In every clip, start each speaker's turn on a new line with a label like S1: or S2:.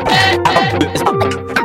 S1: I'm.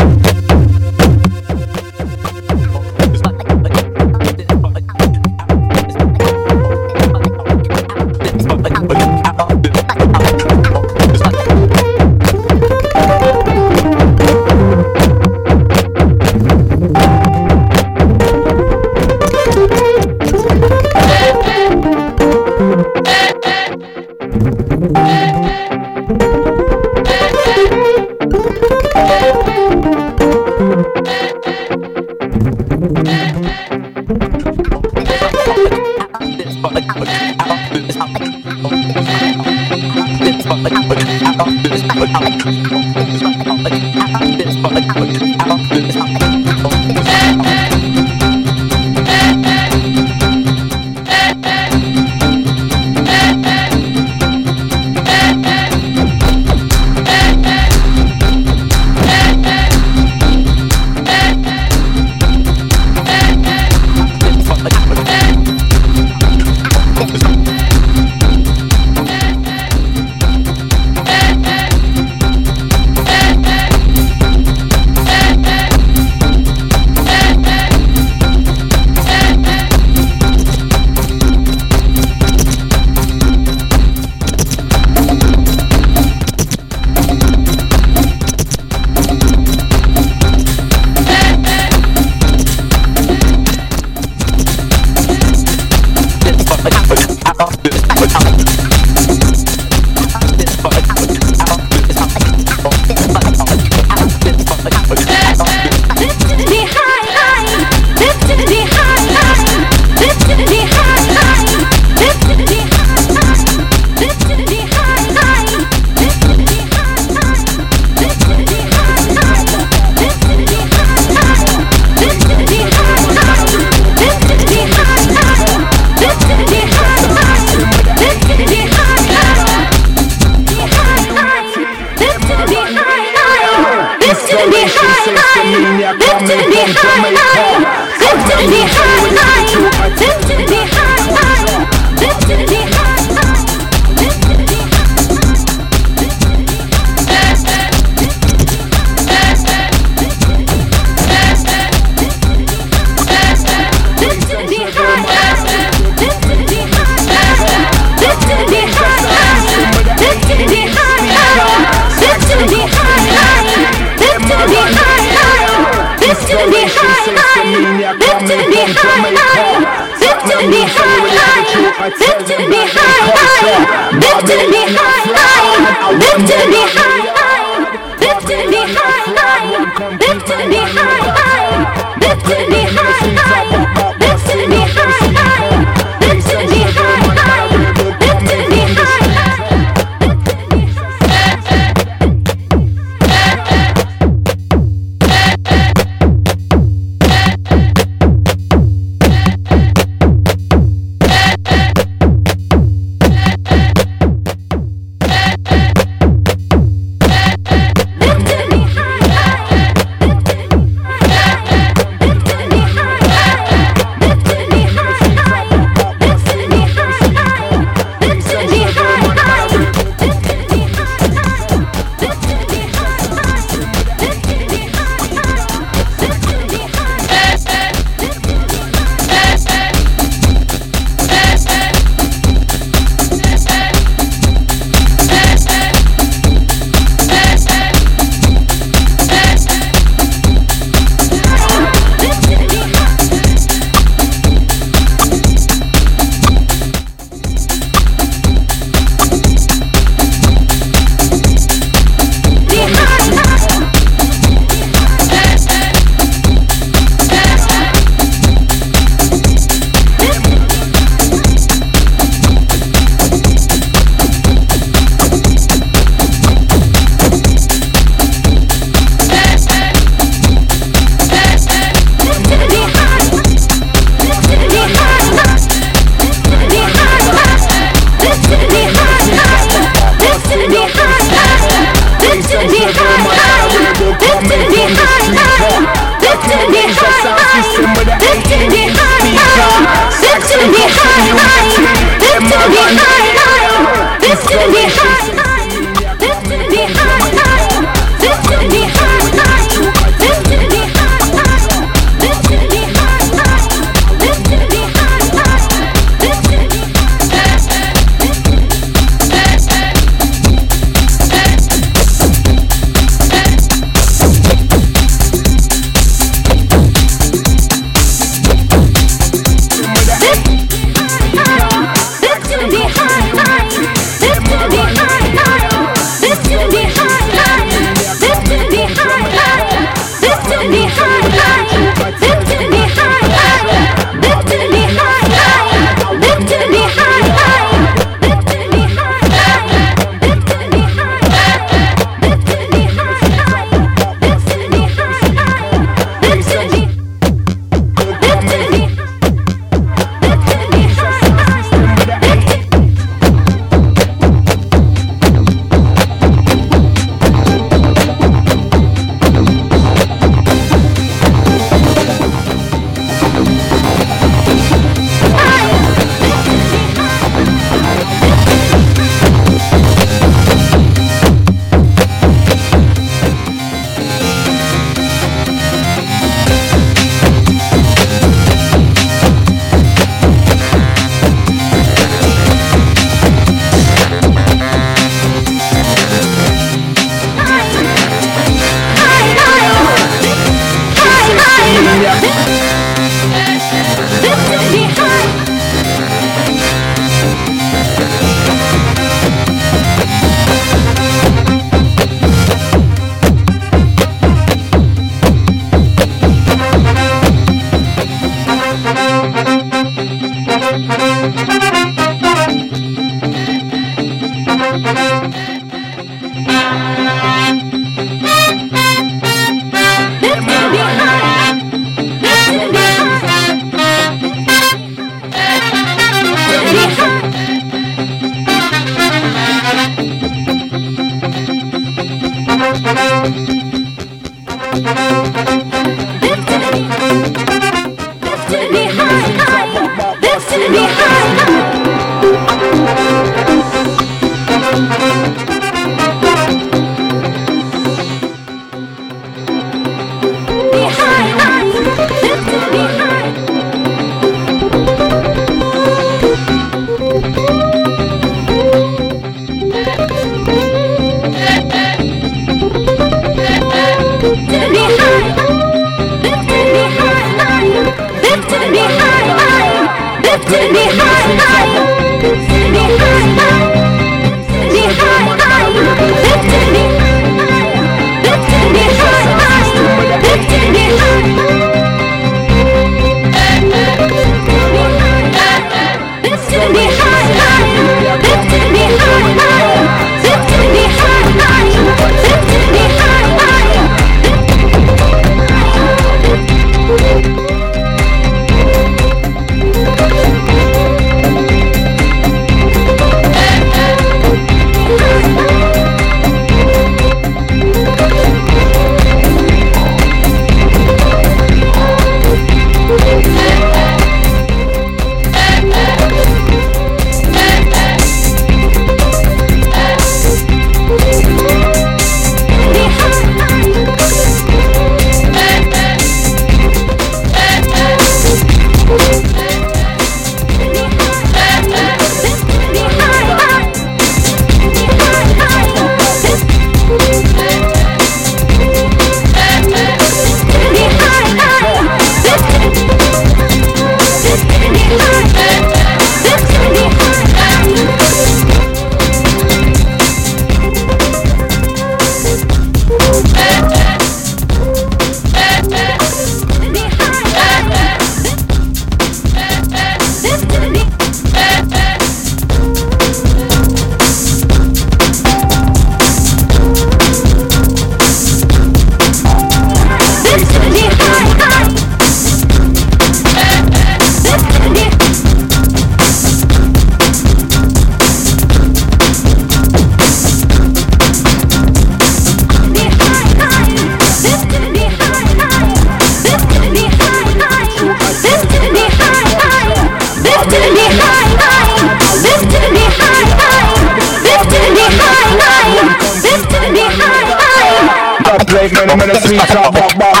S2: Play many, many sweet bop.